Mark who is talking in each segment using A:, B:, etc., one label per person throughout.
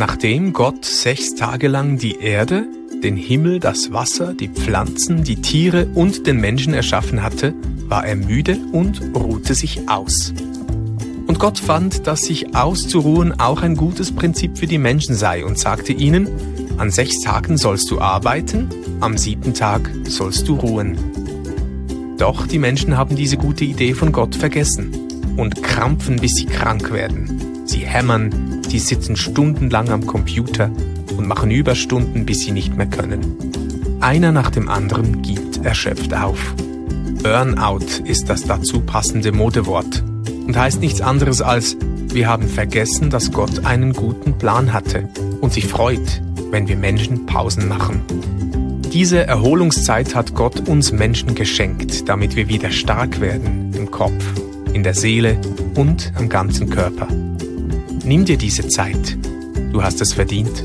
A: Nachdem Gott sechs Tage lang die Erde, den Himmel, das Wasser, die Pflanzen, die Tiere und den Menschen erschaffen hatte, war er müde und ruhte sich aus. Und Gott fand, dass sich auszuruhen auch ein gutes Prinzip für die Menschen sei und sagte ihnen, an sechs Tagen sollst du arbeiten, am siebten Tag sollst du ruhen. Doch die Menschen haben diese gute Idee von Gott vergessen und krampfen, bis sie krank werden. Sie hämmern, die sitzen stundenlang am Computer und machen Überstunden, bis sie nicht mehr können. Einer nach dem anderen gibt erschöpft auf. Burnout ist das dazu passende Modewort und heißt nichts anderes als, wir haben vergessen, dass Gott einen guten Plan hatte und sich freut, wenn wir Menschen Pausen machen. Diese Erholungszeit hat Gott uns Menschen geschenkt, damit wir wieder stark werden im Kopf, in der Seele und am ganzen Körper. Nimm dir diese Zeit. Du hast es verdient.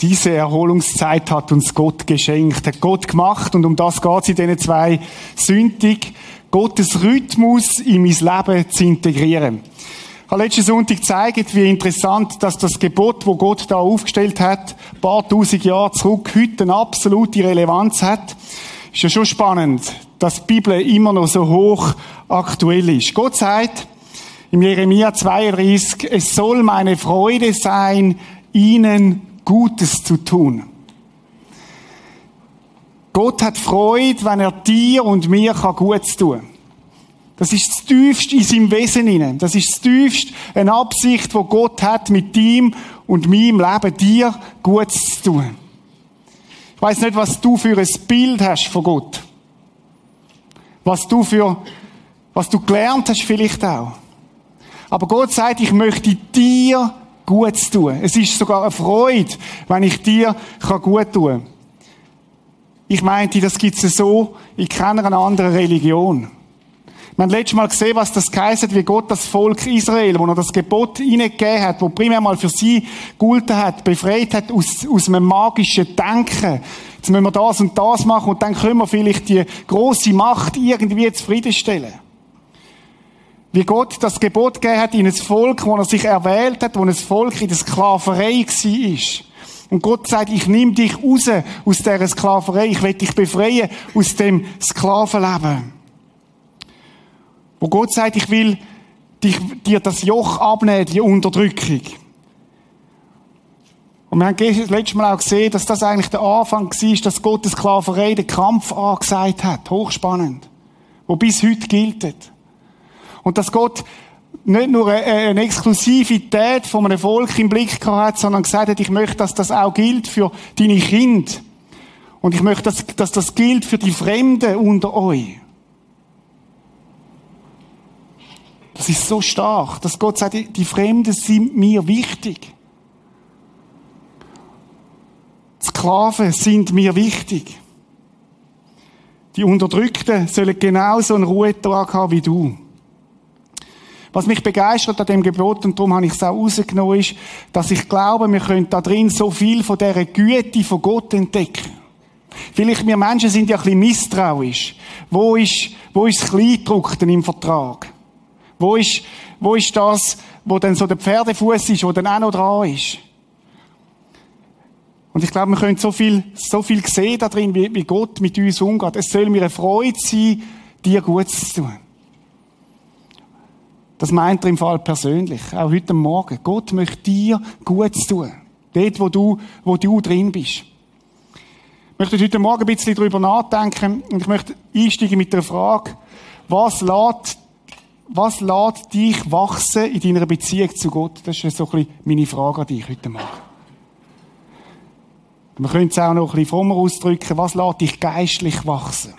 B: Diese Erholungszeit hat uns Gott geschenkt, hat Gott gemacht und um das geht es in diesen zwei Sündig, Gottes Rhythmus in mein Leben zu integrieren. Ich habe letzten Sonntag gezeigt, wie interessant, dass das Gebot, wo Gott da aufgestellt hat, ein paar tausend Jahre zurück, heute eine absolute Relevanz hat. Ist ja schon spannend, dass die Bibel immer noch so hoch aktuell ist. Gott sagt im Jeremia 32, es soll meine Freude sein, ihnen Gutes zu tun. Gott hat Freude, wenn er dir und mir Gutes tun kann. Das ist das Tiefste in seinem Wesen hinein. Das ist das Tiefste, eine Absicht, wo Gott hat, mit ihm und meinem Leben dir Gutes zu tun. Ich weiß nicht, was du für ein Bild hast von Gott. Was du für, was du gelernt hast vielleicht auch. Aber Gott sagt, ich möchte dir Gutes tun. Es ist sogar eine Freude, wenn ich dir gut tun kann. Ich meinte, das gibt es so in keiner anderen Religion. Wir haben letztes Mal gesehen, was das heisst, wie Gott das Volk Israel, wo er das Gebot hineingegeben hat, wo primär mal für sie gegolten hat, befreit hat aus, aus einem magischen Denken. Jetzt müssen wir das und das machen und dann können wir vielleicht die große Macht irgendwie zufriedenstellen. Wie Gott das Gebot gegeben hat in ein Volk, wo er sich erwählt hat, wo ein Volk in der Sklaverei war. Und Gott sagt, ich nehme dich raus aus dieser Sklaverei, ich will dich befreien aus dem Sklavenleben. Wo Gott sagt, ich will dich, dir das Joch abnehmen, die Unterdrückung. Und wir haben das letzte Mal auch gesehen, dass das eigentlich der Anfang war, dass Gott die Sklaverei den Kampf angesagt hat. Hochspannend. Wo bis heute gilt. Und dass Gott nicht nur eine Exklusivität von einem Volk im Blick hat, sondern gesagt hat, ich möchte, dass das auch gilt für deine Kinder. Und ich möchte, dass, dass das gilt für die Fremden unter euch. Das ist so stark, dass Gott sagt, die Fremden sind mir wichtig. Sklaven sind mir wichtig. Die Unterdrückten sollen genauso einen Ruhetag haben wie du. Was mich begeistert an dem Gebot, und darum habe ich es auch rausgenommen, ist, dass ich glaube, wir können da drin so viel von dieser Güte von Gott entdecken. Vielleicht wir Menschen sind ja ein bisschen misstrauisch. Wo ist, wo ist das Kleidruckten im Vertrag? Wo ist, wo ist das, wo dann so der Pferdefuß ist, wo dann auch noch dran ist? Und ich glaube, wir können so viel, so viel sehen da drin, wie, wie Gott mit uns umgeht. Es soll mir eine Freude sein, dir Gutes zu tun. Das meint er im Fall persönlich. Auch heute Morgen. Gott möchte dir Gutes tun. Dort, wo du, wo du drin bist. Ich möchte heute Morgen ein bisschen darüber nachdenken und ich möchte einsteigen mit der Frage, was lädt was lässt dich wachsen in deiner Beziehung zu Gott? Das ist so ein bisschen meine Frage an dich heute Morgen. Man könnte es auch noch ein bisschen frommer ausdrücken. Was lässt dich geistlich wachsen?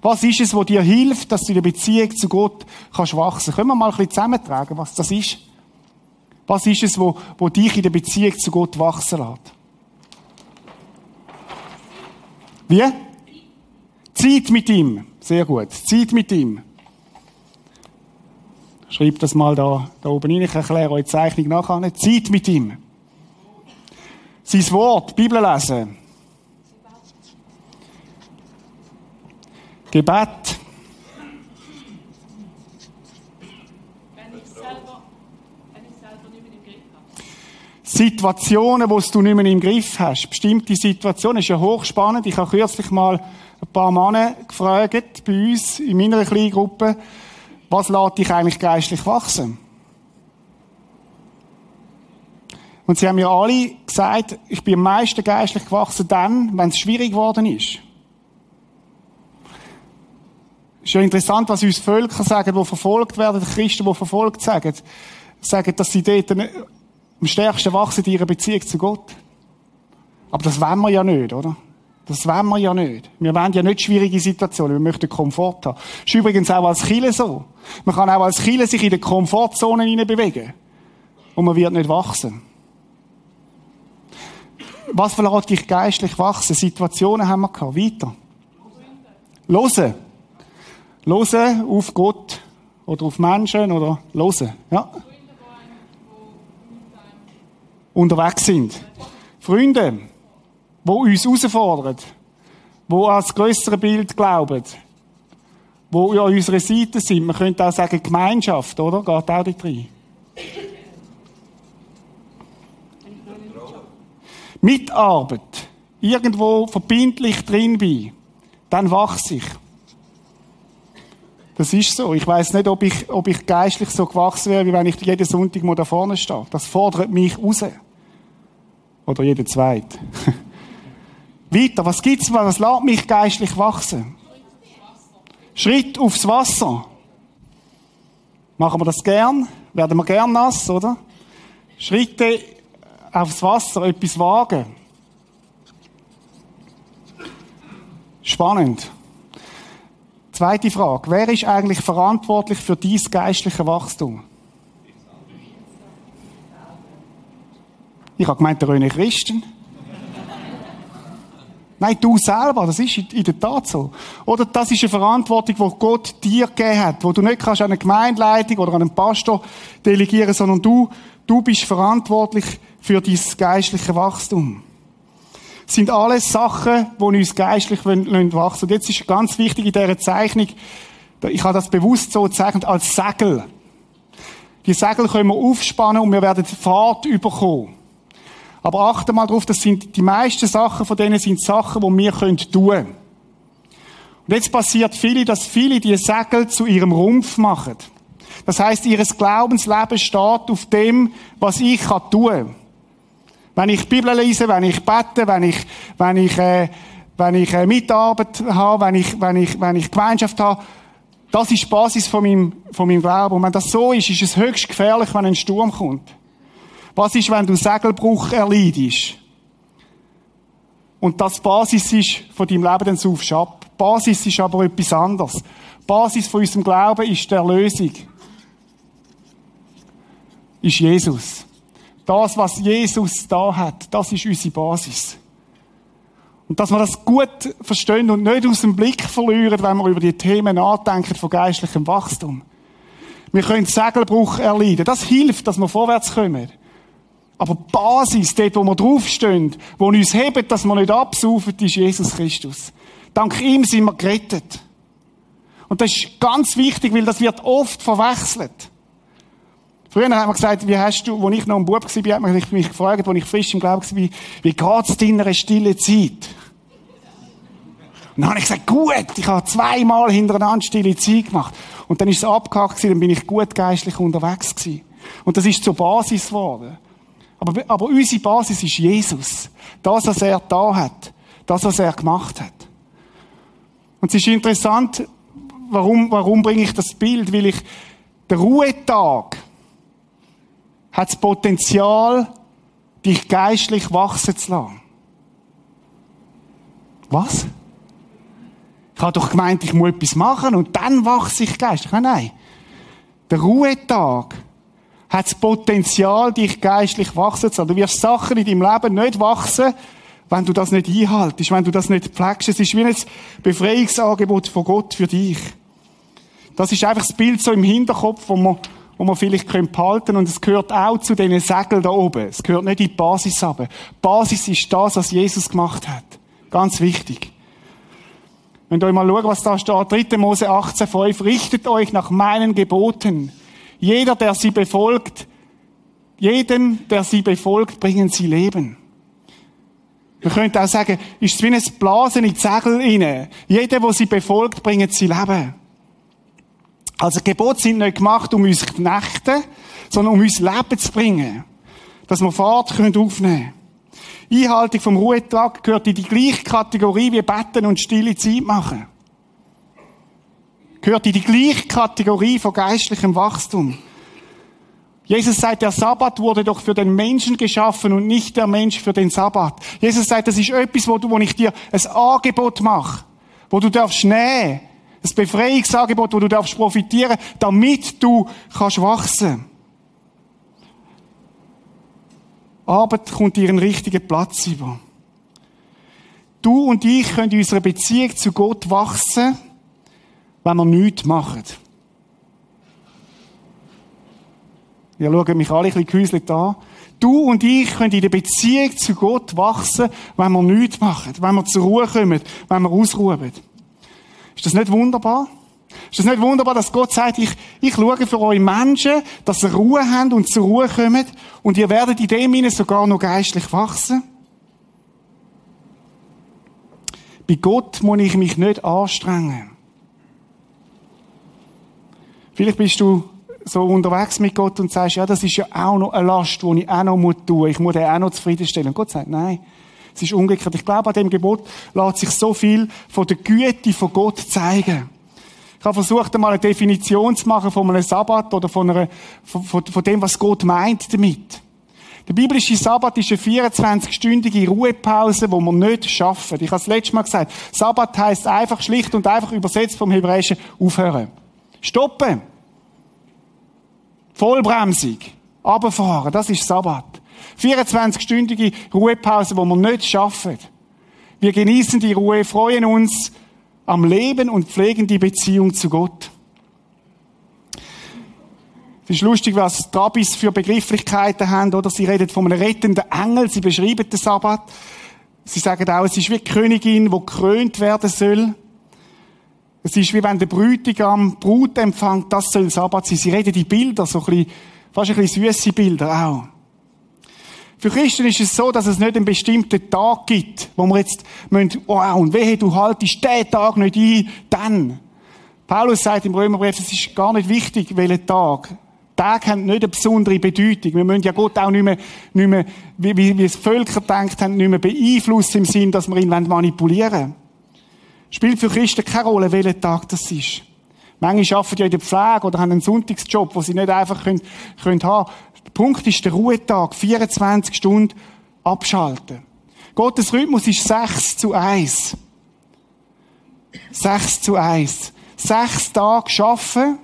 B: Was ist es, was dir hilft, dass du in der Beziehung zu Gott kannst wachsen? Können wir mal ein bisschen zusammentragen, was das ist? Was ist es, wo, wo dich in der Beziehung zu Gott wachsen lässt? Wie? Zeit mit ihm. Sehr gut. Zeit mit ihm. Schreibt das mal da, da oben rein. Ich erkläre euch die Zeichnung nachher. Zeit mit ihm. Sein Wort, Bibel lesen. Gebet. Situationen, wo du nicht mehr im Griff hast. Bestimmte Situationen, das ist ja hochspannend. Ich habe kürzlich mal ein paar Männer gefragt, bei uns, in meiner kleinen Gruppe, was lässt dich eigentlich geistlich wachsen? Und sie haben mir alle gesagt, ich bin am meisten geistlich gewachsen dann, wenn es schwierig geworden ist. Ist ja interessant, was uns Völker sagen, die verfolgt werden, die Christen, die verfolgt sagen, sagen, dass sie dort am stärksten wachsen in ihrer Beziehung zu Gott. Aber das wollen wir ja nicht, oder? Das wollen wir ja nicht. Wir wollen ja nicht schwierige Situationen. Wir möchten Komfort haben. Das ist übrigens auch als Chile so. Man kann auch als Chile sich in der Komfortzone bewegen. Und man wird nicht wachsen. Was verlässt dich geistlich wachsen? Situationen haben wir gehabt. Weiter. Losen. Losen auf Gott oder auf Menschen oder losen. Ja. Unterwegs sind. Freunde, wo uns herausfordern, wo an das grössere Bild glauben, wo an unserer Seite sind. Man könnte auch sagen Gemeinschaft, oder? Geht auch dort rein. Mitarbeit, irgendwo verbindlich drin bin, dann wachse ich. Das ist so. Ich weiß nicht, ob ich, ob ich geistlich so gewachsen wäre, wie wenn ich jeden Sonntag mal da vorne stehe. Das fordert mich raus. Oder jeden zweit. Weiter, was gibt's Was lässt mich geistlich wachsen? Schritt aufs Wasser. Machen wir das gern? Werden wir gern nass, oder? Schritte aufs Wasser, etwas wagen. Spannend. Zweite Frage. Wer ist eigentlich verantwortlich für dies geistliche Wachstum? Ich habe gemeint, der René Christen. Nein, du selber, das ist in der Tat so. Oder das ist eine Verantwortung, die Gott dir gegeben hat, wo du nicht kannst an eine Gemeindeleitung oder an einen Pastor delegieren, sondern du, du bist verantwortlich für dein geistliche Wachstum. Das sind alles Sachen, die uns geistlich wachsen Und jetzt ist ganz wichtig in dieser Zeichnung, ich habe das bewusst so gezeichnet, als Segel. Die Segel können wir aufspannen und wir werden Fahrt überkommen. Aber achte mal drauf, das sind die meisten Sachen von denen sind Sachen, die wir tun können. Und jetzt passiert viele, dass viele die Segel zu ihrem Rumpf machen. Das heißt, ihres Glaubensleben steht auf dem, was ich kann tun. Wenn ich Bibel lese, wenn ich bete, wenn ich, wenn ich, äh, wenn ich äh, Mitarbeit habe, wenn ich, wenn ich, wenn ich Gemeinschaft habe, das ist die Basis von meinem, von meinem Glauben. Und wenn das so ist, ist es höchst gefährlich, wenn ein Sturm kommt. Was ist, wenn du Segelbruch erleidest? Und das Basis ist von deinem Leben, dann saufst ab. Basis ist aber etwas anderes. Basis von unserem Glauben ist die Erlösung. Ist Jesus. Das, was Jesus da hat, das ist unsere Basis. Und dass wir das gut verstehen und nicht aus dem Blick verlieren, wenn wir über die Themen nachdenken von geistlichem Wachstum. Wir können Segelbruch erleiden. Das hilft, dass wir vorwärts kommen. Aber die Basis, dort, wo wir draufstehen, wo uns hebt, dass wir nicht absaufen, ist Jesus Christus. Dank ihm sind wir gerettet. Und das ist ganz wichtig, weil das wird oft verwechselt. Früher hat man gesagt, wie hast du, als ich noch ein Bub war, hat man mich gefragt, als ich frisch im Glauben war, wie, geht's deiner stille Zeit? Und dann habe ich gesagt, gut, ich habe zweimal hintereinander stille Zeit gemacht. Und dann ist es abgehakt dann bin ich gut geistlich unterwegs gewesen. Und das ist zur Basis geworden. Aber, aber unsere Basis ist Jesus. Das, was er da hat. Das, was er gemacht hat. Und es ist interessant, warum, warum bringe ich das Bild? Weil ich, der Ruhetag hat das Potenzial, dich geistlich wachsen zu lassen. Was? Ich habe doch gemeint, ich muss etwas machen und dann wachse ich geistlich. Nein, nein. Der Ruhetag hat das Potenzial, dich geistlich wachsen zu lassen. Du wirst Sachen in deinem Leben nicht wachsen, wenn du das nicht einhaltest, wenn du das nicht pflegst. Es ist wie ein Befreiungsangebot von Gott für dich. Das ist einfach das Bild so im Hinterkopf, wo man, wo man vielleicht behalten können. Und es gehört auch zu diesen Segeln da oben. Es gehört nicht in die Basis aber. Basis ist das, was Jesus gemacht hat. Ganz wichtig. Wenn euch mal schaut, was da steht, 3. Mose 18,5, richtet euch nach meinen Geboten jeder, der sie befolgt, Jedem, der sie befolgt, bringen sie Leben. Wir könnten auch sagen, ist es wie ein Blasen in die Segel rein. Jeder, der sie befolgt, bringt sie Leben. Also Gebote sind nicht gemacht, um uns zu knechten, sondern um uns Leben zu bringen. Dass wir Fahrt aufnehmen können. Einhaltung vom Ruhetag gehört in die gleiche Kategorie wie Betten und stille Zeit machen. Gehört in die gleiche Kategorie von geistlichem Wachstum. Jesus sagt, der Sabbat wurde doch für den Menschen geschaffen und nicht der Mensch für den Sabbat. Jesus sagt, das ist etwas, wo, du, wo ich dir ein Angebot mache, wo du darfst nehmen. Ein Befreiungsangebot, wo du darfst profitieren, damit du kannst wachsen. Arbeit kommt ihren richtigen Platz über. Du und ich können in unserer Beziehung zu Gott wachsen, wenn wir nichts machen. Ihr schaut mich alle ein bisschen gehäuselt an. Du und ich können in der Beziehung zu Gott wachsen, wenn wir nichts machen, wenn wir zur Ruhe kommen, wenn wir ausruhen. Ist das nicht wunderbar? Ist das nicht wunderbar, dass Gott sagt, ich, ich schaue für eure Menschen, dass ihr Ruhe habt und zur Ruhe kommt und ihr werdet in dem Sinne sogar noch geistlich wachsen? Bei Gott muss ich mich nicht anstrengen. Vielleicht bist du so unterwegs mit Gott und sagst, ja, das ist ja auch noch eine Last, die ich auch noch tun muss. Ich muss den auch noch zufriedenstellen. Und Gott sagt, nein. Es ist umgekehrt. Ich glaube, an dem Gebot lässt sich so viel von der Güte von Gott zeigen. Ich habe versucht, einmal eine Definition zu machen von einem Sabbat oder von, einer, von, von, von dem, was Gott meint damit. Der biblische Sabbat ist eine 24-stündige Ruhepause, wo man nicht schaffen. Ich habe es letztes Mal gesagt. Sabbat heißt einfach schlicht und einfach übersetzt vom Hebräischen aufhören. Stoppen. Vollbremsung. Abfahren. Das ist Sabbat. 24-stündige Ruhepause, wo wir nicht schaffen. Wir genießen die Ruhe, freuen uns am Leben und pflegen die Beziehung zu Gott. Es ist lustig, was die Rabbis für Begrifflichkeiten haben, oder? Sie reden von einem rettenden Engel, sie beschreiben den Sabbat. Sie sagen auch, es ist wie die Königin, die gekrönt werden soll. Es ist wie wenn der Brütigam Brut empfängt, das soll Sabbat sein. Sie reden die Bilder, so ein bisschen, fast ein bisschen süße Bilder auch. Für Christen ist es so, dass es nicht einen bestimmten Tag gibt, wo wir jetzt müssen, wow, und wehe, du haltest den Tag nicht ein, dann. Paulus sagt im Römerbrief, es ist gar nicht wichtig, welcher Tag. Tag haben nicht eine besondere Bedeutung. Wir müssen ja Gott auch nicht mehr, nicht mehr wie, wie, wie es Völker denkt haben, nicht mehr beeinflussen im Sinn, dass wir ihn manipulieren wollen. Spielt für Christen keine Rolle, welcher Tag das ist. Manche arbeiten ja in der Pflege oder haben einen Sonntagsjob, wo sie nicht einfach können, können haben der Punkt ist der Ruhetag, 24 Stunden abschalten. Gottes Rhythmus ist 6 zu 1. 6 zu 1. Sechs Tage arbeiten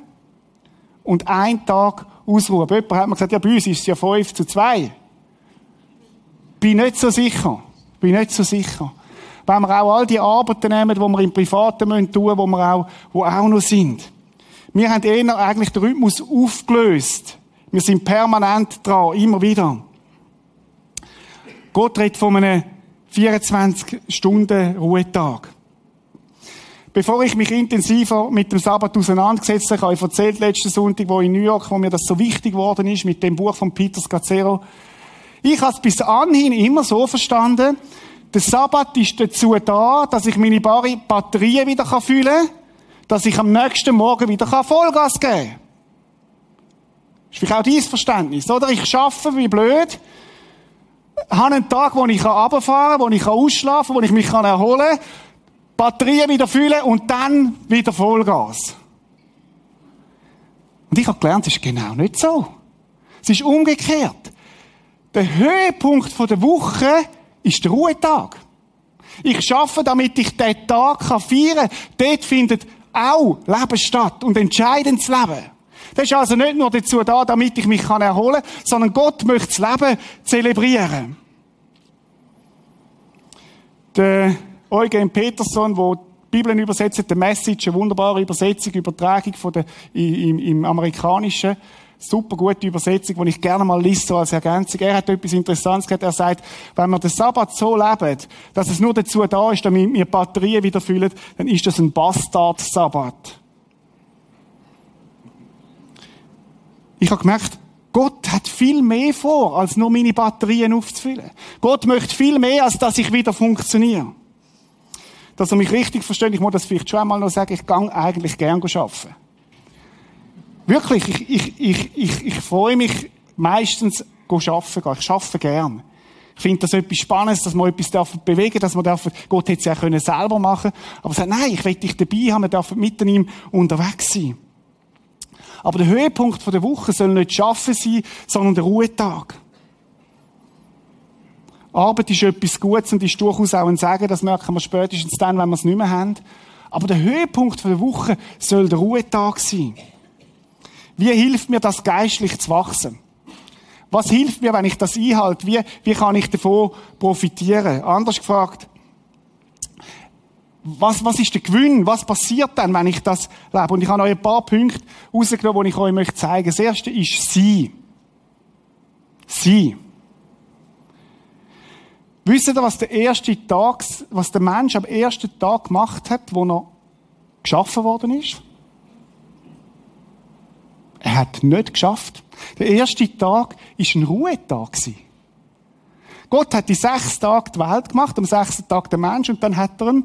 B: und ein Tag ausruhen. Jemand hat mir gesagt, ja, bei uns ist es ja 5 zu 2. Bin nicht so sicher. Bin nicht so sicher. Wenn wir auch all die Arbeiten nehmen, die wir im Privaten tun müssen, wo wir auch, wo auch noch sind. Wir haben eher eigentlich den Rhythmus aufgelöst. Wir sind permanent dran, immer wieder. Gott redet von einem 24-Stunden-Ruhetag. Bevor ich mich intensiver mit dem Sabbat auseinandergesetzt habe, habe ich erzählt letzten Sonntag, wo in New York, wo mir das so wichtig geworden ist, mit dem Buch von Peter Scazzero. Ich habe es bis anhin immer so verstanden, der Sabbat ist dazu da, dass ich meine Batterien wieder fühlen kann, dass ich am nächsten Morgen wieder Vollgas geben kann. Ist vielleicht auch dein Verständnis, oder? Ich schaffe wie blöd, habe einen Tag, wo ich runterfahren kann, wo ich ausschlafen kann, wo ich mich erholen kann, Batterien wieder füllen und dann wieder Vollgas. Und ich habe gelernt, es ist genau nicht so. Es ist umgekehrt. Der Höhepunkt der Woche ist der Ruhetag. Ich schaffe, damit ich diesen Tag feiern kann. Dort findet auch Leben statt und entscheidendes Leben. Das ist also nicht nur dazu da, damit ich mich erholen kann, sondern Gott möchte das Leben zelebrieren. Der Eugen Peterson, der die Bibel übersetzt, der Message, eine wunderbare Übersetzung, Übertragung von der, im, im Amerikanischen, super gute Übersetzung, die ich gerne mal lese, als Ergänzung. Er hat etwas Interessantes gesagt. Er sagt, wenn wir den Sabbat so leben, dass es nur dazu da ist, damit wir Batterien wieder füllen, dann ist das ein Bastard-Sabbat. Ich habe gemerkt, Gott hat viel mehr vor, als nur meine Batterien aufzufüllen. Gott möchte viel mehr, als dass ich wieder funktioniere. Dass er mich richtig versteht, ich muss das vielleicht schon einmal noch sagen, ich gehe eigentlich gern arbeiten. Wirklich, ich, ich, ich, ich, ich freue mich meistens arbeiten. Ich arbeite gern. Ich finde das etwas Spannendes, dass man etwas bewegen darf, dass man darf, Gott hätte es ja können selber machen aber er sagt, nein, ich will dich dabei haben, wir dürfen mit ihm unterwegs sein. Aber der Höhepunkt der Woche soll nicht Schaffen sein, sondern der Ruhetag. Arbeit ist etwas Gutes und ist durchaus auch ein Sagen, das merken wir spätestens dann, wenn wir es nicht mehr haben. Aber der Höhepunkt der Woche soll der Ruhetag sein. Wie hilft mir das geistlich zu wachsen? Was hilft mir, wenn ich das einhalte? Wie, wie kann ich davon profitieren? Anders gefragt, was, was ist der Gewinn? Was passiert dann, wenn ich das lebe? Und ich habe euch ein paar Punkte rausgenommen, die ich euch möchte zeigen. Das erste ist Sie. Sie. Wisst ihr, was der erste Tag, was der Mensch am ersten Tag gemacht hat, wo er geschaffen worden ist? Er hat nicht geschafft. Der erste Tag ist ein Ruhetag Gott hat die sechs Tage die Welt gemacht, am sechsten Tag der Mensch, und dann hat er ihm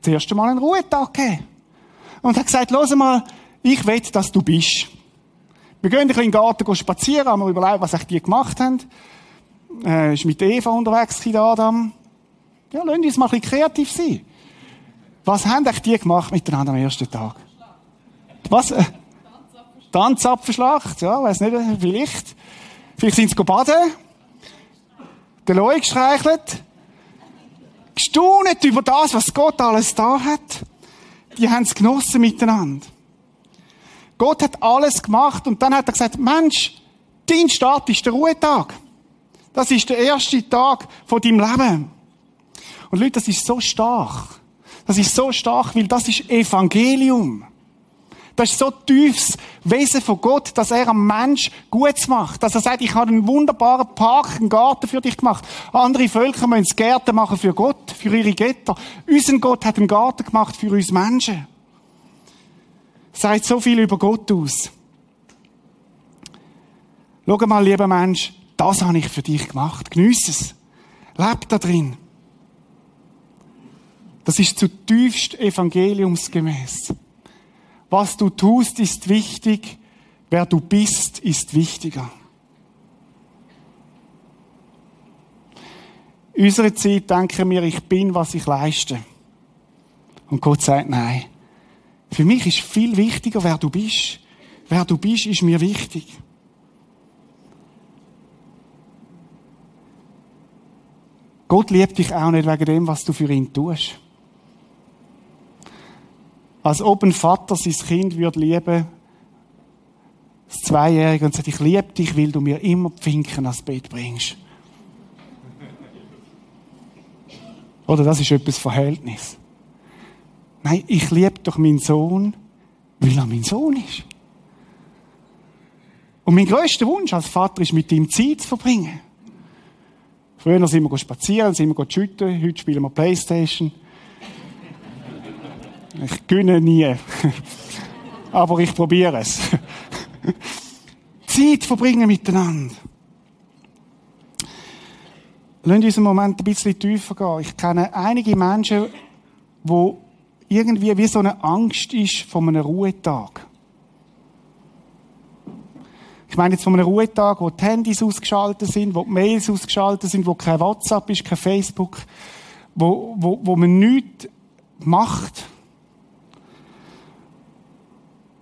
B: das erste Mal einen Ruhetag gegeben. Und hat gesagt, los mal, ich will, dass du bist. Wir gehen ein bisschen in den Garten spazieren, haben wir überlegt, was die gemacht haben. Äh, ist mit Eva unterwegs, der Adam. Ja, lassen uns mal ein bisschen kreativ sein. Was haben die gemacht miteinander am ersten Tag? Was? Äh, Tanzapfelschlacht, ja, weiß nicht, vielleicht. Vielleicht sind sie baden. Den Leu gestreichelt. Gestaunet über das, was Gott alles da hat. Die haben es genossen miteinander. Gott hat alles gemacht und dann hat er gesagt, Mensch, dein Start ist der Ruhetag. Das ist der erste Tag von deinem Leben. Und Leute, das ist so stark. Das ist so stark, weil das ist Evangelium. Das ist so tiefes Wesen von Gott, dass er am Mensch Gutes macht. Dass er sagt, ich habe einen wunderbaren Park, einen Garten für dich gemacht. Andere Völker müssen Gärten machen für Gott, für ihre Götter. Unser Gott hat einen Garten gemacht für uns Menschen. Sagt so viel über Gott aus. Schau mal, lieber Mensch, das habe ich für dich gemacht. Geniess es. Leb da drin. Das ist zutiefst evangeliumsgemäß. Was du tust, ist wichtig. Wer du bist, ist wichtiger. In unserer Zeit denken wir, ich bin, was ich leiste. Und Gott sagt, nein. Für mich ist viel wichtiger, wer du bist. Wer du bist, ist mir wichtig. Gott liebt dich auch nicht wegen dem, was du für ihn tust. Als ob ein Vater sein Kind würde lieben, das Zweijährige, und sagt, ich liebe dich, weil du mir immer Pfinken ans Bett bringst. Oder das ist etwas Verhältnis. Nein, ich liebe doch meinen Sohn, weil er mein Sohn ist. Und mein größter Wunsch als Vater ist, mit ihm Zeit zu verbringen. Früher sind wir spazieren, sind wir schütten, heute spielen wir Playstation. Ich gönne nie. Aber ich probiere es. Zeit verbringen miteinander. Lassen uns einen Moment ein bisschen tiefer gehen. Ich kenne einige Menschen, wo irgendwie wie so eine Angst ist vor einem Ruhetag. Ich meine jetzt von einem Ruhetag, wo die Handys ausgeschaltet sind, wo die Mails ausgeschaltet sind, wo kein WhatsApp ist, kein Facebook, wo, wo, wo man nichts macht.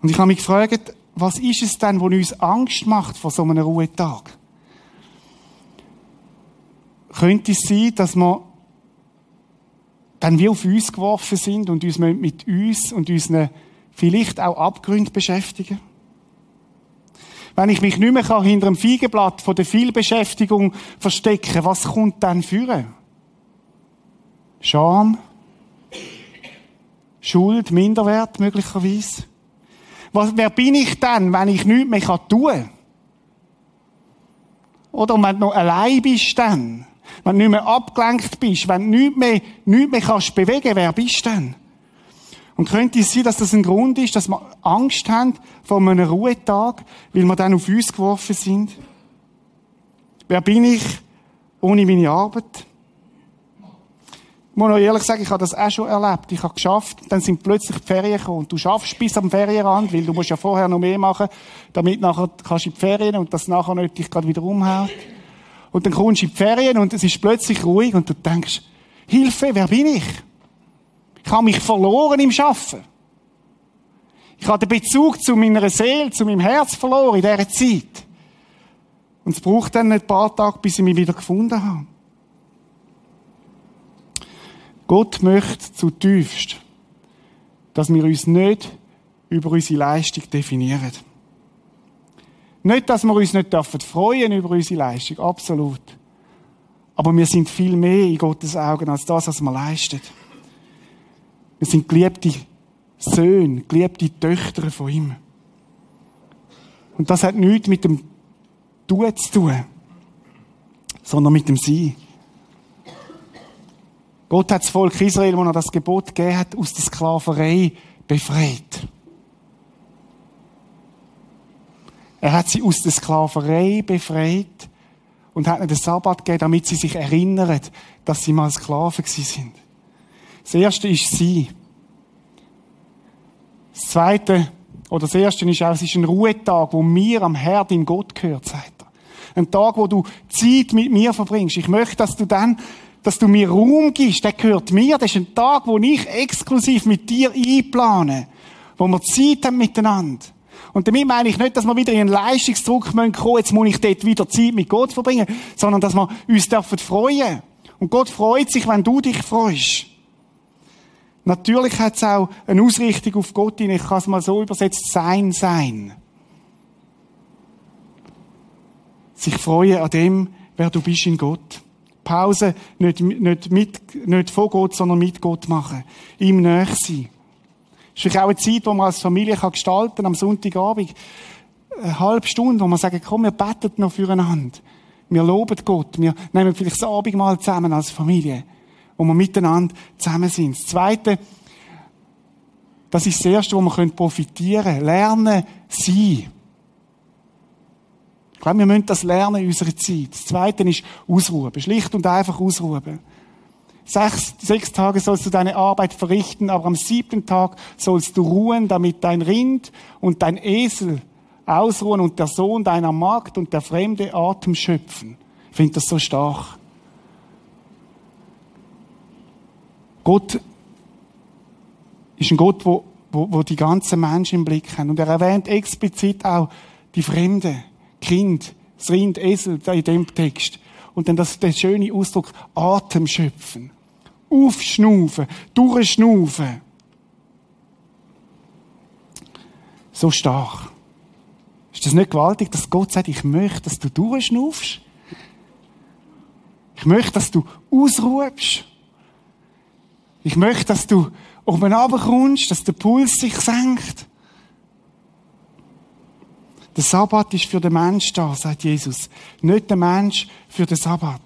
B: Und ich habe mich gefragt, was ist es denn, was uns Angst macht vor so einem Ruhetag? Könnte es sein, dass wir dann wie auf uns geworfen sind und uns mit uns und unseren vielleicht auch Abgründen beschäftigen? Wenn ich mich nicht mehr hinter dem Feigenblatt von der Vielbeschäftigung verstecken was kommt dann führen? Scham? Schuld, Minderwert möglicherweise? Was, wer bin ich denn, wenn ich nichts mehr tun kann? Oder wenn du noch allein bist dann? Wenn du nicht mehr abgelenkt bist, wenn du nichts mehr, nichts mehr kannst bewegen, wer bist du denn? Und könnte es sein, dass das ein Grund ist, dass wir Angst haben vor einem Ruhetag, weil wir dann auf uns geworfen sind? Wer bin ich ohne meine Arbeit? Ich muss noch ehrlich sagen, ich habe das auch schon erlebt. Ich habe geschafft, dann sind plötzlich die Ferien gekommen. Und du schaffst bis am Ferienrand, weil du musst ja vorher noch mehr machen, damit nachher kannst du in die Ferien und das nachher nicht dich gerade wieder umhaut. Und dann kommst du in die Ferien und es ist plötzlich ruhig und du denkst, Hilfe, wer bin ich? Ich habe mich verloren im Schaffen. Ich habe den Bezug zu meiner Seele, zu meinem Herz verloren in dieser Zeit. Und es braucht dann ein paar Tage, bis ich mich wieder gefunden habe. Gott möchte zutiefst, dass wir uns nicht über unsere Leistung definieren. Nicht, dass wir uns nicht freuen dürfen über unsere Leistung, absolut. Aber wir sind viel mehr in Gottes Augen als das, was wir leisten. Wir sind geliebte Söhne, geliebte Töchter von ihm. Und das hat nichts mit dem Tun zu tun, sondern mit dem Sein. Gott hat das Volk Israel, wo er das Gebot gegeben hat, aus der Sklaverei befreit. Er hat sie aus der Sklaverei befreit und hat ihnen den Sabbat gegeben, damit sie sich erinnern, dass sie mal Sklaven sind. Das erste ist sie. Das zweite, oder das erste ist auch, es ist ein Ruhetag, wo mir am Herr in Gott gehört, sagt er. Ein Tag, wo du Zeit mit mir verbringst. Ich möchte, dass du dann dass du mir Raum gibst, der gehört mir. Das ist ein Tag, wo ich exklusiv mit dir einplane. Wo wir Zeit haben miteinander. Und damit meine ich nicht, dass wir wieder in einen Leistungsdruck kommen müssen, jetzt muss ich dort wieder Zeit mit Gott verbringen, sondern dass wir uns dürfen freuen. Und Gott freut sich, wenn du dich freust. Natürlich hat es auch eine Ausrichtung auf Gott hin. Ich kann es mal so übersetzt, sein, sein. Sich freuen an dem, wer du bist in Gott. Pause nicht, nicht, mit, nicht von Gott, sondern mit Gott machen. Ihm näher sein. Es ist auch eine Zeit, wo man als Familie kann gestalten am Sonntagabend. Eine halbe Stunde, wo man sagt, komm, wir beten noch füreinander. Wir loben Gott. Wir nehmen vielleicht das Abendmahl zusammen als Familie. Wo wir miteinander zusammen sind. Das Zweite, das ist das Erste, wo wir profitieren können. Lernen, sein. Ich glaube, wir müssen das lernen in unserer Zeit. Das Zweite ist Ausruhen. Schlicht und einfach ausruhen. Sechs, sechs Tage sollst du deine Arbeit verrichten, aber am siebten Tag sollst du ruhen, damit dein Rind und dein Esel ausruhen und der Sohn deiner Magd und der fremde Atem schöpfen. Ich finde das so stark. Gott ist ein Gott, wo, wo, wo die ganzen Menschen im Blick haben. Und er erwähnt explizit auch die Fremde. Kind, das Rind, Esel in dem Text. Und dann das, der schöne Ausdruck, Atem schöpfen. Aufschnaufen, durchschnaufen. So stark. Ist das nicht gewaltig, dass Gott sagt, ich möchte, dass du durchschnaufst? Ich möchte, dass du ausruhst. Ich möchte, dass du oben runterkommst, dass der Puls sich senkt. Der Sabbat ist für den Mensch da, sagt Jesus. Nicht der Mensch für den Sabbat.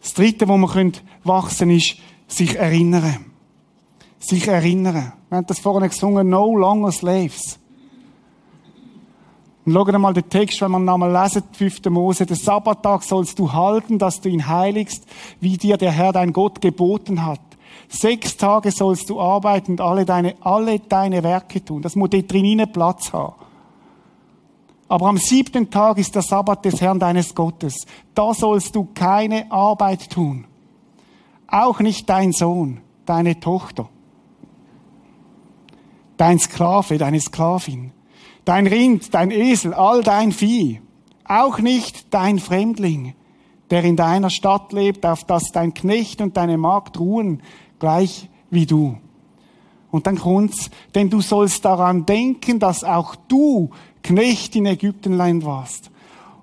B: Das dritte, wo man wachsen können, ist, sich erinnern. Sich erinnern. Wir haben das vorhin gesungen, no longer slaves. Und schauen mal den Text, wenn man nochmal lesen, 5. Mose. Den Sabbattag sollst du halten, dass du ihn heiligst, wie dir der Herr dein Gott geboten hat. Sechs Tage sollst du arbeiten und alle deine, alle deine Werke tun. Das muss dort drin Platz haben. Aber am siebten Tag ist der Sabbat des Herrn deines Gottes. Da sollst du keine Arbeit tun. Auch nicht dein Sohn, deine Tochter, dein Sklave, deine Sklavin, dein Rind, dein Esel, all dein Vieh. Auch nicht dein Fremdling, der in deiner Stadt lebt, auf das dein Knecht und deine Magd ruhen, gleich wie du. Und dann kommt's, denn du sollst daran denken, dass auch du Knecht in Ägyptenland warst.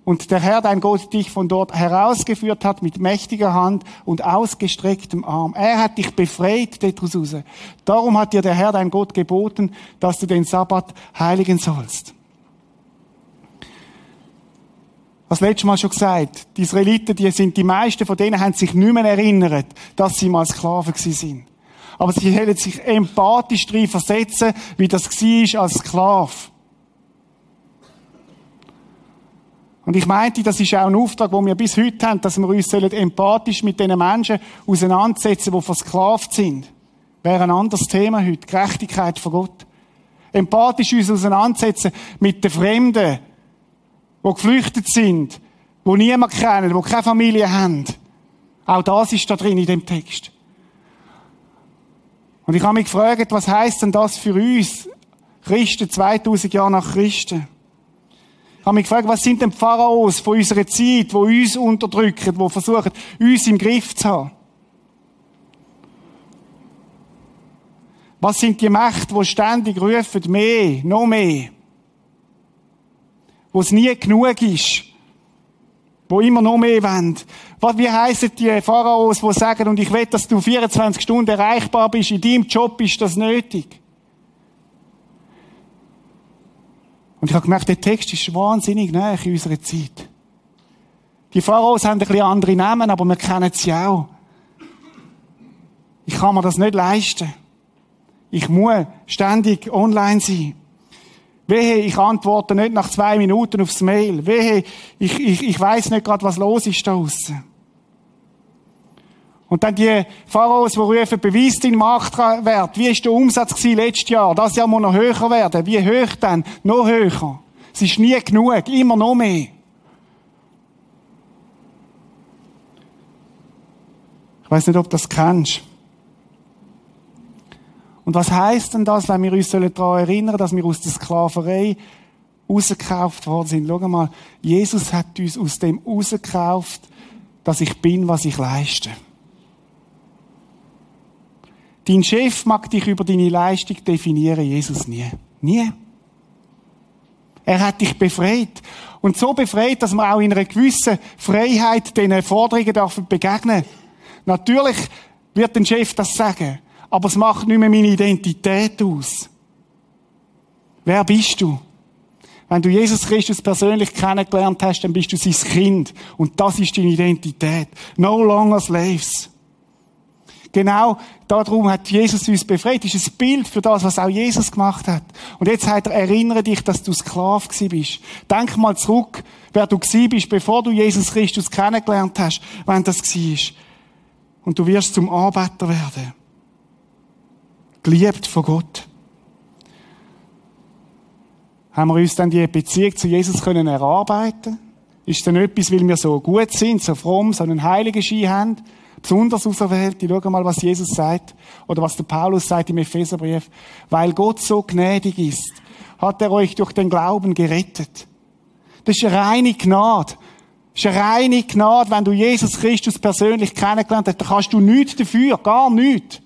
B: Und der Herr, dein Gott, dich von dort herausgeführt hat mit mächtiger Hand und ausgestrecktem Arm. Er hat dich befreit raus. Darum hat dir der Herr, dein Gott, geboten, dass du den Sabbat heiligen sollst. Das letzte Mal schon gesagt, die Israeliten, die sind, die meisten von denen haben sich nicht mehr erinnert, dass sie mal Sklaven gewesen sind. Aber sie sollen sich empathisch drin versetzen, wie das war als Sklave. Und ich meinte, das ist auch ein Auftrag, den wir bis heute haben, dass wir uns empathisch mit den Menschen auseinandersetzen, die versklavt sind. Wäre ein anderes Thema heute. Gerechtigkeit von Gott. Empathisch uns auseinandersetzen mit den Fremden, die geflüchtet sind, die niemand kennen, die keine Familie haben. Auch das ist da drin in dem Text. Und ich habe mich gefragt, was heißt denn das für uns, Christen, 2000 Jahre nach Christen? Ich habe mich gefragt, was sind denn Pharaos von unserer Zeit, die uns unterdrücken, die versuchen, uns im Griff zu haben? Was sind die Mächte, die ständig rufen, mehr, noch mehr? Wo es nie genug ist. Wo immer noch mehr wollen. Wie heissen die Pharaos, die sagen, und ich will, dass du 24 Stunden erreichbar bist, in deinem Job ist das nötig. Und ich habe gemerkt, der Text ist wahnsinnig nah in unserer Zeit. Die Pharaos haben ein bisschen andere Namen, aber wir kennen sie auch. Ich kann mir das nicht leisten. Ich muss ständig online sein. Wehe, ich antworte nicht nach zwei Minuten aufs Mail. Wehe, ich, ich, ich weiß nicht gerade, was los ist da draussen. Und dann die Pharaos, die rufen, beweis deinen Marktwert. Wie ist der Umsatz gewesen letztes Jahr? Das Jahr muss noch höher werden. Wie hoch denn? Noch höher. Es ist nie genug. Immer noch mehr. Ich weiß nicht, ob du das kennst. Und was heißt denn das, wenn wir uns daran erinnern, dass wir aus der Sklaverei rausgekauft worden sind? Schau mal, Jesus hat uns aus dem rausgekauft, dass ich bin, was ich leiste. Dein Chef mag dich über deine Leistung definieren, Jesus nie. Nie. Er hat dich befreit. Und so befreit, dass man auch in einer gewissen Freiheit den Forderungen darf begegnen. Natürlich wird der Chef das sagen. Aber es macht nicht mehr meine Identität aus. Wer bist du? Wenn du Jesus Christus persönlich kennengelernt hast, dann bist du sein Kind. Und das ist deine Identität. No longer slaves. Genau darum hat Jesus uns befreit. Das ist ein Bild für das, was auch Jesus gemacht hat. Und jetzt sagt er, erinnere dich, dass du Sklav bist. Denk mal zurück, wer du bist, bevor du Jesus Christus kennengelernt hast, wenn das war. Und du wirst zum Arbeiter werden geliebt von Gott. Haben wir uns dann die Beziehung zu Jesus können erarbeiten? Ist denn etwas, weil wir so gut sind, so fromm, so einen heiligen Schein haben? Besonders auserwählt, schau mal, was Jesus sagt. Oder was der Paulus sagt im Epheserbrief. Weil Gott so gnädig ist, hat er euch durch den Glauben gerettet. Das ist eine reine Gnade. Das ist eine reine Gnade, wenn du Jesus Christus persönlich kennengelernt hast. Da kannst du nichts dafür, gar nichts.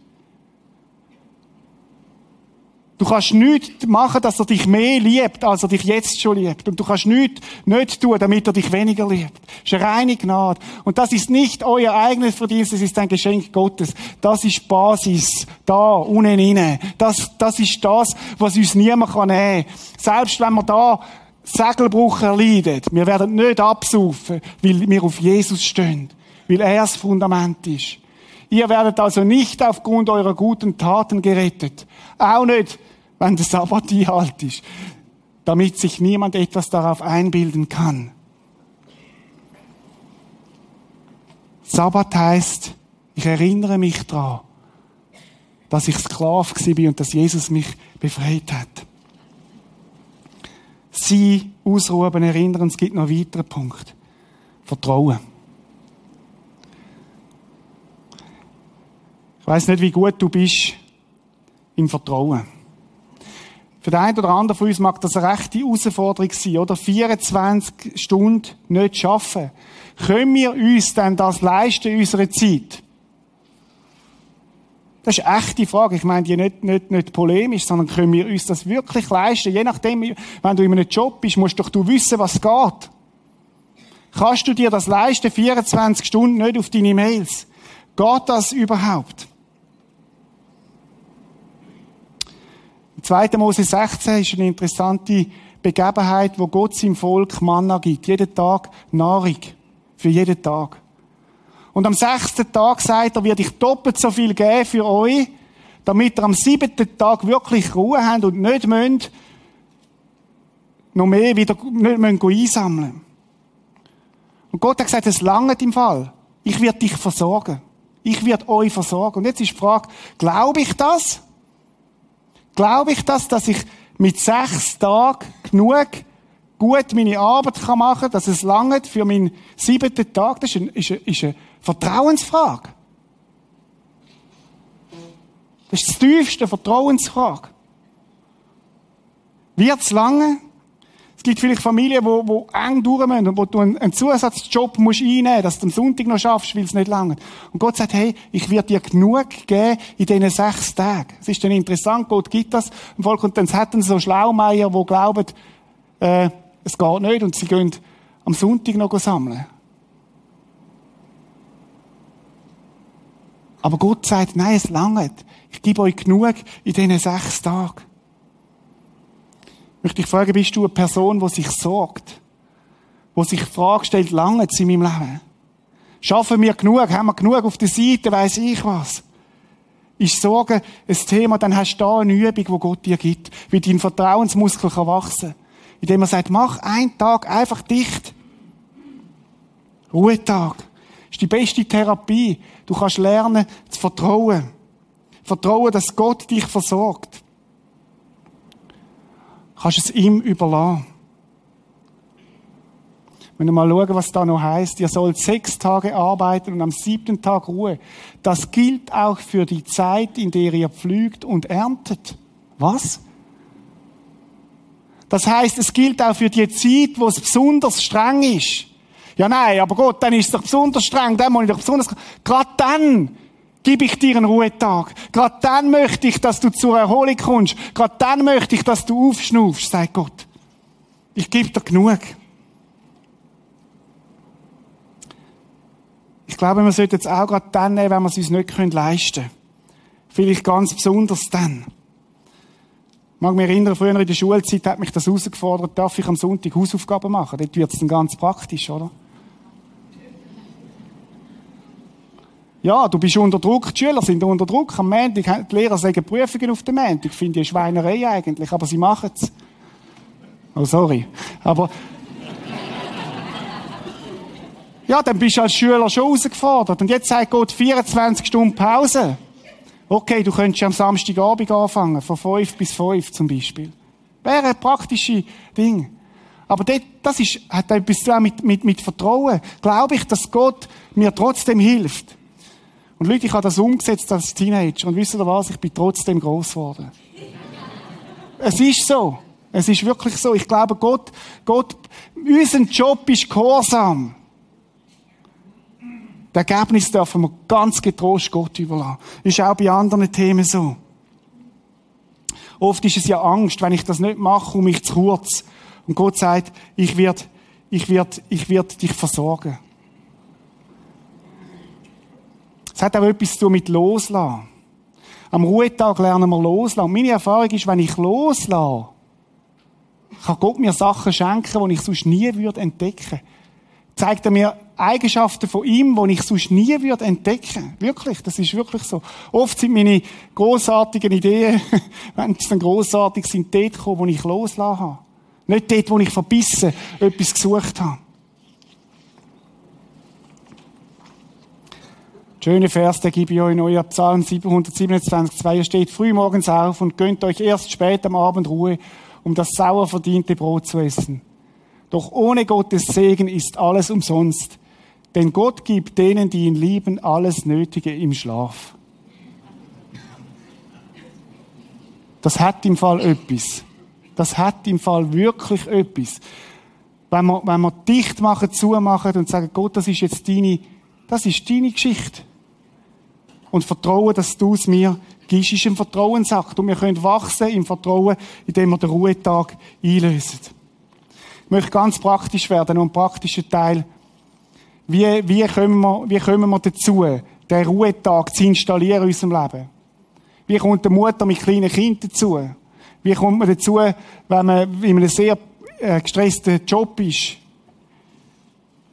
B: Du kannst nichts machen, dass er dich mehr liebt, als er dich jetzt schon liebt. Und du kannst nichts nicht tun, damit er dich weniger liebt. Das ist eine reine Gnade. Und das ist nicht euer eigenes Verdienst, das ist ein Geschenk Gottes. Das ist Basis. Da, unten inne. Das, das ist das, was uns niemand kann nehmen kann. Selbst wenn wir da Segelbruch erleiden, wir werden nicht absaufen, weil wir auf Jesus stehen. Weil er das Fundament ist. Ihr werdet also nicht aufgrund eurer guten Taten gerettet. Auch nicht, wenn der Sabbat halt ist, damit sich niemand etwas darauf einbilden kann. Sabbat heißt, ich erinnere mich daran, dass ich Sklav bin und dass Jesus mich befreit hat. Sie ausruhen, erinnern, es gibt noch einen weiteren Punkt. Vertrauen. Ich weiß nicht, wie gut du bist im Vertrauen. Für den einen oder anderen von uns mag das eine rechte Herausforderung sein, oder? 24 Stunden nicht schaffen. Können wir uns denn das leisten in unserer Zeit? Das ist eine echte Frage. Ich meine die nicht, nicht, nicht polemisch, sondern können wir uns das wirklich leisten? Je nachdem, wenn du in einem Job bist, musst doch du wissen, was geht. Kannst du dir das leisten, 24 Stunden nicht auf deine Mails? Geht das überhaupt? 2. Mose 16 ist eine interessante Begebenheit, wo Gott seinem Volk Manna gibt. Jeden Tag Nahrung. Für jeden Tag. Und am sechsten Tag sagt er, wird ich doppelt so viel geben für euch, Damit ihr am siebten Tag wirklich Ruhe habt und nicht müsst, noch mehr wieder, nicht müsst einsammeln. Und Gott hat gesagt, es langt im Fall. Ich werde dich versorgen. Ich werde euch versorgen. Und jetzt ist die Frage, glaube ich das? Glaube ich das, dass ich mit sechs Tagen genug gut meine Arbeit machen kann, dass es lange für meinen siebten Tag? Das ist eine, ist eine, ist eine Vertrauensfrage. Das ist die tiefste Vertrauensfrage. Wird es lange? Es gibt vielleicht Familien, die, die eng durch müssen und wo du einen, Zusatzjob musst einnehmen musst, dass du am Sonntag noch schaffst, weil es nicht lange. Und Gott sagt, hey, ich werde dir genug geben in diesen sechs Tagen. Es ist dann interessant, Gott gibt das im Volk und dann hätten so Schlaumeier, die glauben, äh, es geht nicht und sie gehen am Sonntag noch sammeln. Aber Gott sagt, nein, es langt. Ich gebe euch genug in diesen sechs Tagen. Ich möchte dich fragen, bist du eine Person, die sich sorgt? Die sich die Frage stellt, lange in meinem Leben? Schaffen wir genug? Haben wir genug auf der Seite? Weiss ich was? Ist Sorge ein Thema, dann hast du da eine Übung, die Gott dir gibt, wie dein Vertrauensmuskel kann wachsen Indem er sagt, mach einen Tag einfach dicht. Ruhetag. Ist die beste Therapie. Du kannst lernen zu vertrauen. Vertrauen, dass Gott dich versorgt. Kannst es ihm überlassen. Wenn wir mal schauen, was da noch heißt, ihr sollt sechs Tage arbeiten und am siebten Tag Ruhe. Das gilt auch für die Zeit, in der ihr pflügt und erntet. Was? Das heißt, es gilt auch für die Zeit, wo es besonders streng ist. Ja, nein, aber Gott, dann ist es doch besonders streng, dann muss ich doch besonders, gerade dann gebe ich dir einen Ruhetag. Gerade dann möchte ich, dass du zur Erholung kommst. Gerade dann möchte ich, dass du aufschnaufst, sagt Gott. Ich gebe dir genug. Ich glaube, wir sollten jetzt auch gerade dann nehmen, wenn wir es uns nicht leisten können. Vielleicht ganz besonders dann. Ich mag mich erinnern, früher in der Schulzeit hat mich das herausgefordert, darf ich am Sonntag Hausaufgaben machen? Dort wird es dann ganz praktisch, oder? Ja, du bist unter Druck, die Schüler sind unter Druck. Am Montag, die Lehrer sagen Prüfungen auf dem Montag. Ich finde die Schweinerei eigentlich, aber sie machen es. Oh, sorry. Aber, ja, dann bist du als Schüler schon herausgefordert. Und jetzt sagt Gott 24 Stunden Pause. Okay, du könntest am Samstagabend anfangen, von 5 bis 5 zum Beispiel. Wäre ein praktisches Ding. Aber das, das ist, hat etwas zu tun mit, mit, mit Vertrauen. Glaube ich, dass Gott mir trotzdem hilft. Und Leute, ich habe das umgesetzt als Teenager. Und wisst ihr was? Ich bin trotzdem groß geworden. es ist so. Es ist wirklich so. Ich glaube, Gott, Gott, unser Job ist Gehorsam. Das Ergebnis dürfen wir ganz getrost Gott überlassen. Ist auch bei anderen Themen so. Oft ist es ja Angst, wenn ich das nicht mache, komme ich zu kurz. Und Gott sagt, ich werde, ich werde, ich werde dich versorgen. Es hat auch etwas zu tun mit Loslassen. Am Ruhetag lernen wir loslassen. Meine Erfahrung ist, wenn ich loslasse, kann Gott mir Sachen schenken, die ich sonst nie würde entdecken. Zeigt er mir Eigenschaften von ihm, die ich sonst nie würde entdecken. Wirklich, das ist wirklich so. Oft sind meine großartigen Ideen, wenn sie dann großartig sind, dort gekommen, wo ich loslassen habe. Nicht dort, wo ich verbissen etwas gesucht habe. Schöne Vers, der gebe ich euch in euer Psalm 727, 2 steht, früh morgens auf und gönnt euch erst spät am Abend Ruhe, um das sauer verdiente Brot zu essen. Doch ohne Gottes Segen ist alles umsonst, denn Gott gibt denen, die ihn lieben, alles Nötige im Schlaf. Das hat im Fall etwas. Das hat im Fall wirklich etwas. Wenn wir, wenn wir dicht machen, zumachen und sagen, Gott, das ist jetzt deine, das ist deine Geschichte und vertrauen, dass du es mir gibst, ist ein Vertrauensakt. Und wir können wachsen im Vertrauen, indem wir den Ruhetag einlösen. Ich möchte ganz praktisch werden, und ein praktischer Teil. Wie, wie, kommen wir, wie kommen wir dazu, den Ruhetag zu installieren in unserem Leben? Wie kommt der Mutter mit kleinen Kindern dazu? Wie kommt man dazu, wenn man in einem sehr äh, gestressten Job ist?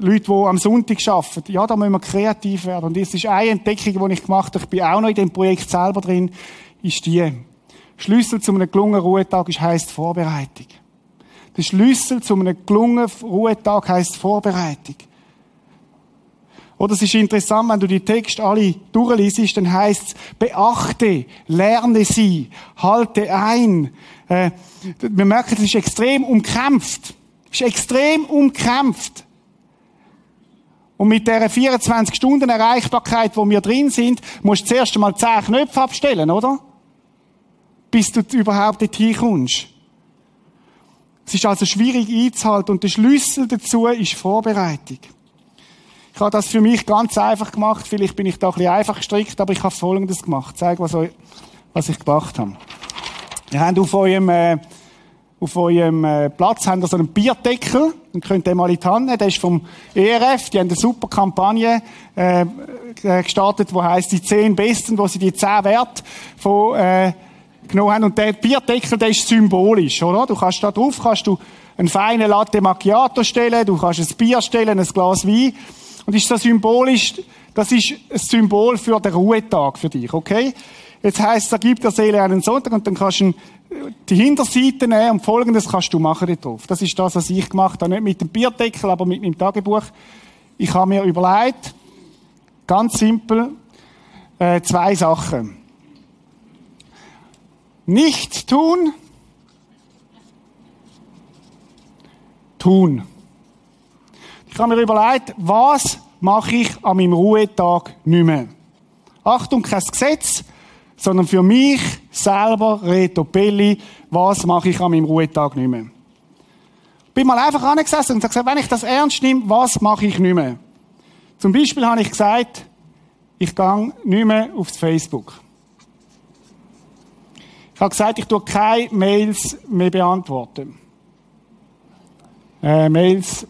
B: Leute, die am Sonntag arbeiten. Ja, da müssen wir kreativ werden. Und das ist eine Entdeckung, die ich gemacht habe. Ich bin auch noch in dem Projekt selber drin. ist die. Schlüssel zu einem gelungenen Ruhetag ist, heisst Vorbereitung. Der Schlüssel zu einem gelungenen Ruhetag heisst Vorbereitung. Oder es ist interessant, wenn du die Texte alle durchliest, dann heisst es, beachte, lerne sie, halte ein. Äh, wir merken, es ist extrem umkämpft. Es ist extrem umkämpft. Und mit der 24 Stunden Erreichbarkeit, wo wir drin sind, musst du zuerst einmal 10 Knöpfe abstellen, oder? Bis du überhaupt dorthin kommst. Es ist also schwierig einzuhalten und der Schlüssel dazu ist Vorbereitung. Ich habe das für mich ganz einfach gemacht. Vielleicht bin ich da ein bisschen einfach gestrickt, aber ich habe Folgendes gemacht. Zeig, was, was ich gemacht habe. Ihr habt auf eurem, äh, auf eurem äh, Platz habt ihr so einen Bierdeckel. Dann könnt ihr mal in die Hand nehmen. Der ist vom ERF. Die haben eine super Kampagne äh, äh gestartet, die heisst die zehn Besten, wo sie die zehn Werte von äh, genommen haben. Und der Bierdeckel, der ist symbolisch, oder? Du kannst da drauf, kannst du einen feinen Latte Macchiato stellen, du kannst ein Bier stellen, ein Glas Wein. Und ist das symbolisch, das ist ein Symbol für den Ruhetag für dich, okay? Jetzt heisst, da gibt der Seele einen Sonntag und dann kannst du die Hinterseite nehmen und folgendes kannst du machen drauf. Das ist das, was ich gemacht habe. Nicht mit dem Bierdeckel, aber mit meinem Tagebuch. Ich habe mir überlegt, ganz simpel, äh, zwei Sachen. Nicht tun, tun. Ich habe mir überlegt, was mache ich an meinem Ruhetag nicht mehr? Achtung, kein Gesetz, sondern für mich selber, Reto Belli, was mache ich an meinem Ruhetag nicht mehr? Bin mal einfach angesessen und gesagt, wenn ich das ernst nehme, was mache ich nicht mehr? Zum Beispiel habe ich gesagt, ich gehe nicht mehr aufs Facebook. Ich habe gesagt, ich tue keine Mails mehr beantworten. Äh, Mails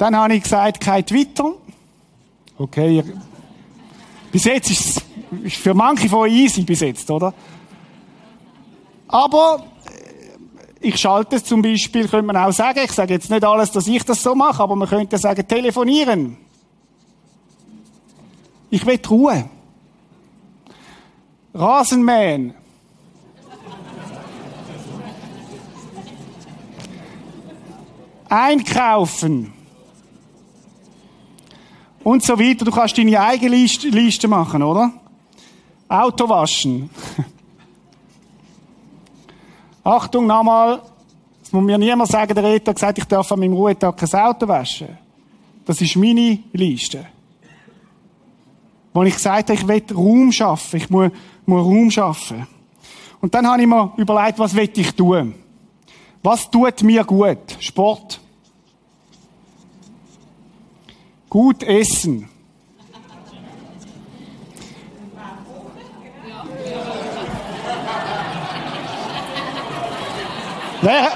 B: dann habe ich gesagt, kein Twitter. Okay. Bis jetzt ist es für manche von euch easy bis jetzt, oder? Aber äh, ich schalte es zum Beispiel, könnte man auch sagen, ich sage jetzt nicht alles, dass ich das so mache, aber man könnte sagen, telefonieren. Ich will Ruhe. Rasenmähen. Einkaufen und so weiter. Du kannst deine eigene Liste machen, oder? Auto waschen. Achtung, nochmal. Das muss mir niemand sagen, der Reto hat gesagt, ich darf an meinem Ruhetag kein Auto waschen. Das ist meine Liste. Wo ich gesagt habe, ich will Raum schaffen. Ich muss, muss Raum schaffen. Und dann habe ich mir überlegt, was will ich tun? Was tut mir gut? Sport. Gut essen. Wer?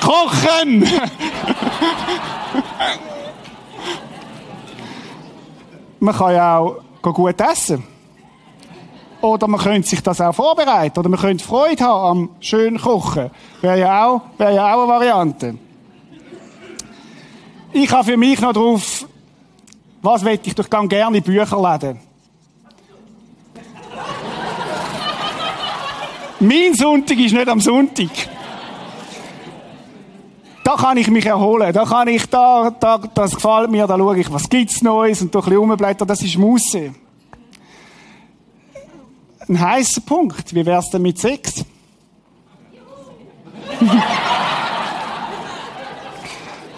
B: Kochen! Man kann ja auch gut essen. Oder man könnte sich das auch vorbereiten. Oder man könnte Freude haben am schönen Kochen. Wäre ja auch, ja auch eine Variante. Ich habe für mich noch drauf, was will ich? Kann gerne Bücher lesen. Mein Sonntag ist nicht am Sonntag. Da kann ich mich erholen. Da kann ich, da, da, das gefällt mir, da schaue ich, was gibt's Neues und da ein bisschen rumblättern. Das ist Musse ein heißer Punkt. Wie wär's denn mit Sex?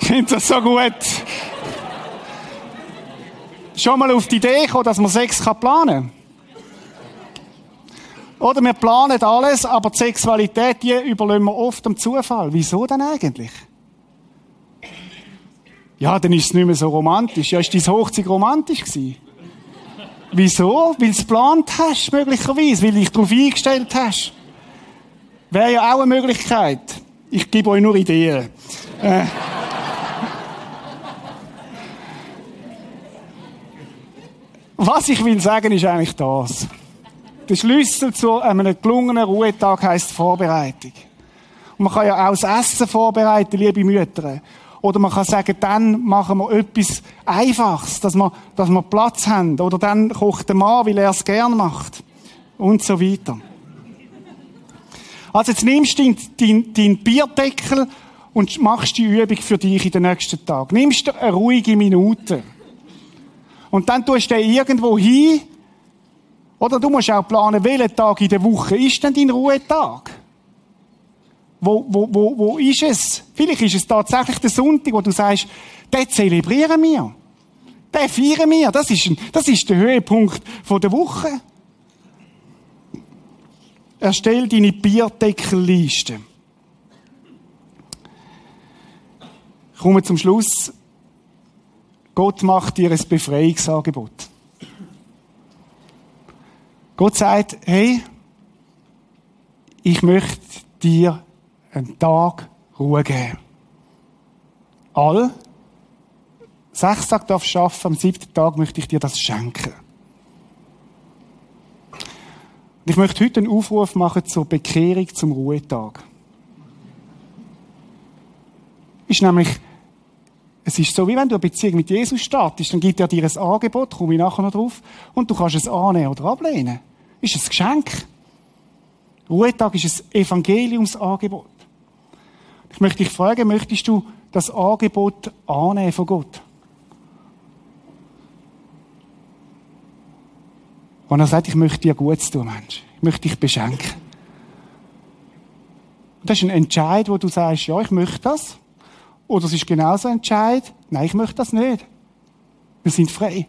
B: ich finde das so gut. Schon mal auf die Idee kommen, dass man Sex planen kann. Oder wir planen alles, aber die Sexualität, die überlassen wir oft dem Zufall. Wieso denn eigentlich? Ja, dann ist es nicht mehr so romantisch. Ja, ist deine Hochzeit romantisch gewesen? Wieso? Weil du es geplant hast, möglicherweise. Weil du dich darauf eingestellt hast. Wäre ja auch eine Möglichkeit. Ich gebe euch nur Ideen. Äh. Was ich will sagen, ist eigentlich das. Der Schlüssel zu einem gelungenen Ruhetag heisst Vorbereitung. Und man kann ja auch das Essen vorbereiten, liebe Mütter. Oder man kann sagen, dann machen wir etwas Einfaches, dass wir, dass wir Platz haben. Oder dann kocht der Mann, weil er es gern macht. Und so weiter. Also jetzt nimmst du deinen dein, dein Bierdeckel und machst die Übung für dich in den nächsten Tag. Nimmst du eine ruhige Minute. Und dann tust du den irgendwo hin. Oder du musst auch planen, welcher Tag in der Woche ist denn dein Ruhetag? Wo, wo, wo, wo ist es? Vielleicht ist es tatsächlich der Sonntag, wo du sagst, den zelebrieren wir. Den feiern wir. Das ist, ein, das ist der Höhepunkt der Woche. Erstell deine Bierdeckelliste. Ich komme zum Schluss. Gott macht dir ein Befreiungsangebot. Gott sagt, hey, ich möchte dir einen Tag Ruhe geben. All sechs Tage darfst du arbeiten, am siebten Tag möchte ich dir das schenken. Und ich möchte heute einen Aufruf machen zur Bekehrung zum Ruhetag. Ist nämlich, es ist so, wie wenn du eine Beziehung mit Jesus startest, dann gibt er dir ein Angebot, komme ich nachher noch drauf, und du kannst es annehmen oder ablehnen. Ist ein Geschenk. Ruhetag ist ein Evangeliumsangebot. Ich möchte dich fragen, möchtest du das Angebot annehmen von Gott? Und er sagt, ich möchte dir Gutes tun, Mensch. Ich möchte dich beschenken. Und das ist ein Entscheid, wo du sagst, ja, ich möchte das. Oder es ist genauso ein Entscheid, nein, ich möchte das nicht. Wir sind frei.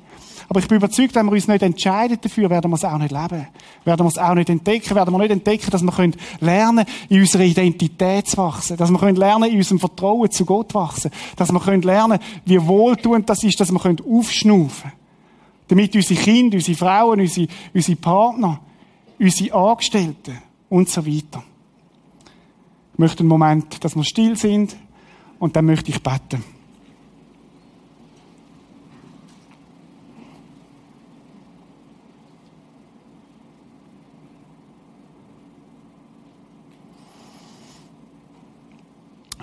B: Aber ich bin überzeugt, wenn wir uns nicht entscheiden dafür, werden wir es auch nicht leben. Werden wir es auch nicht entdecken. Werden wir nicht entdecken, dass wir können lernen, in unserer Identität zu wachsen. Dass wir können lernen, in unserem Vertrauen zu Gott zu wachsen. Dass wir können lernen, wie wohltuend das ist, dass wir können aufschnaufen. Damit unsere Kinder, unsere Frauen, unsere, unsere Partner, unsere Angestellten und so weiter. Ich möchte einen Moment, dass wir still sind und dann möchte ich beten.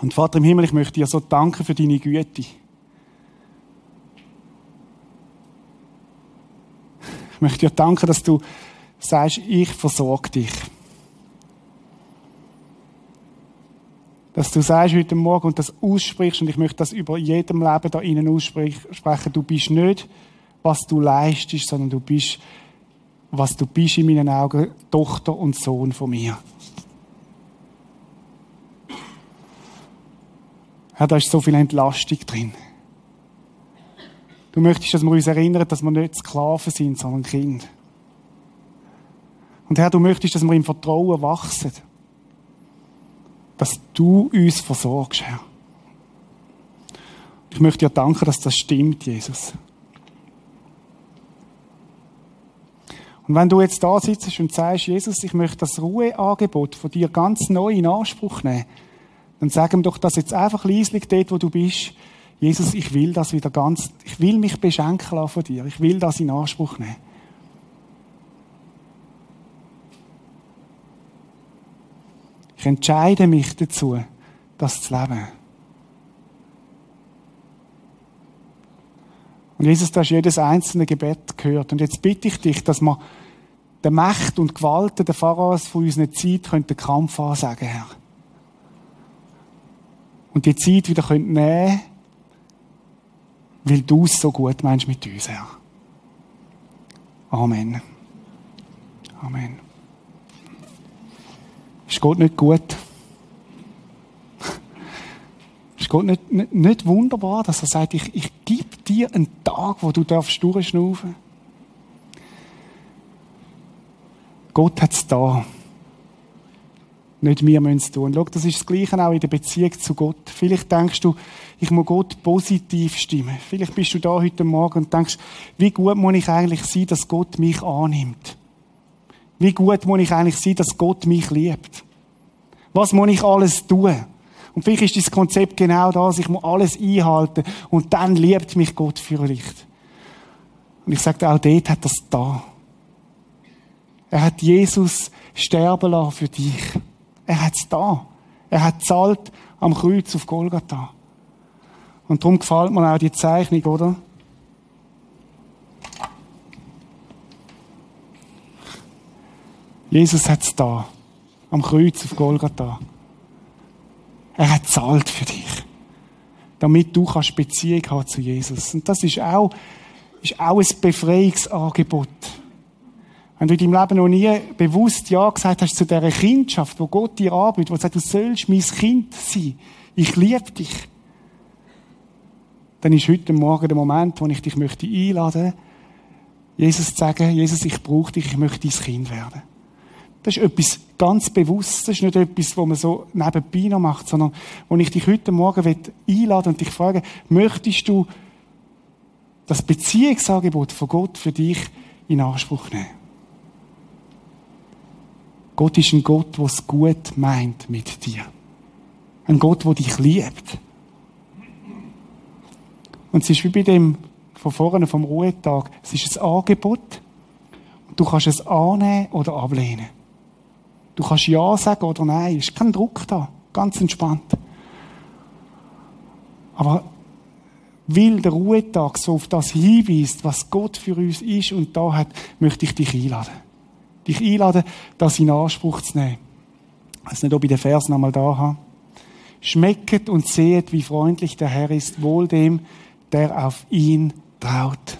B: Und Vater im Himmel, ich möchte dir so danken für deine Güte. Ich möchte dir danken, dass du sagst, ich versorge dich. Dass du sagst heute Morgen und das aussprichst, und ich möchte das über jedem Leben da innen aussprechen, du bist nicht, was du leistest, sondern du bist, was du bist in meinen Augen, Tochter und Sohn von mir. Herr, da ist so viel Entlastung drin. Du möchtest, dass wir uns erinnern, dass wir nicht Sklaven sind, sondern Kind. Und Herr, du möchtest, dass wir im Vertrauen wachsen. Dass du uns versorgst, Herr. Ich möchte dir danken, dass das stimmt, Jesus. Und wenn du jetzt da sitzt und sagst, Jesus, ich möchte das Ruheangebot von dir ganz neu in Anspruch nehmen, dann sag ihm doch das jetzt einfach leislich dort, wo du bist. Jesus, ich will das wieder ganz, ich will mich beschenken lassen von dir. Ich will das in Anspruch nehmen. Ich entscheide mich dazu, das zu leben. Und Jesus, du hast jedes einzelne Gebet gehört. Und jetzt bitte ich dich, dass wir der Macht und Gewalt der Pharaos von unserer Zeit den Kampf ansagen, Herr und die Zeit wieder nehmen können, weil du es so gut meinst mit uns, Herr. Amen. Amen. Ist Gott nicht gut? Ist Gott nicht, nicht, nicht wunderbar, dass er sagt, ich, ich gebe dir einen Tag, wo du darfst durchschnaufen? Gott hat es da. Nicht wir müssen es tun. Schau, das ist das Gleiche auch in der Beziehung zu Gott. Vielleicht denkst du, ich muss Gott positiv stimmen. Vielleicht bist du da heute Morgen und denkst, wie gut muss ich eigentlich sein, dass Gott mich annimmt? Wie gut muss ich eigentlich sein, dass Gott mich liebt? Was muss ich alles tun? Und vielleicht ist das Konzept genau das, ich muss alles einhalten und dann liebt mich Gott für Licht. Und ich sage auch dort hat das da. Er hat Jesus sterben lassen für dich. Er hat es da. Er hat zahlt am Kreuz auf Golgatha. Und darum gefällt mir auch die Zeichnung, oder? Jesus hat es da. Am Kreuz auf Golgatha. Er hat zahlt für dich. Damit du kannst Beziehung haben zu Jesus. Und das ist auch, ist auch ein Befreiungsangebot. Wenn du in deinem Leben noch nie bewusst Ja gesagt hast zu dieser Kindschaft, wo Gott dir anbietet, wo sagt, du sollst mein Kind sein. Ich liebe dich. Dann ist heute Morgen der Moment, wo ich dich möchte einladen, Jesus zu sagen, Jesus, ich brauche dich, ich möchte dein Kind werden. Das ist etwas ganz Bewusstes, das ist nicht etwas, was man so nebenbei noch macht, sondern wo ich dich heute Morgen einladen und dich frage, möchtest du das Beziehungsangebot von Gott für dich in Anspruch nehmen? Gott ist ein Gott, der es gut meint mit dir. Ein Gott, der dich liebt. Und es ist wie bei dem von vorne vom Ruhetag. Es ist ein Angebot. Du kannst es annehmen oder ablehnen. Du kannst Ja sagen oder Nein. Es ist kein Druck da. Ganz entspannt. Aber weil der Ruhetag so auf das hinweist, was Gott für uns ist und da hat, möchte ich dich einladen. Dich einladen, das in Anspruch zu nehmen. Ich weiß nicht, ob ich den Vers nochmal da habe. Schmecket und sehet, wie freundlich der Herr ist, wohl dem, der auf ihn traut.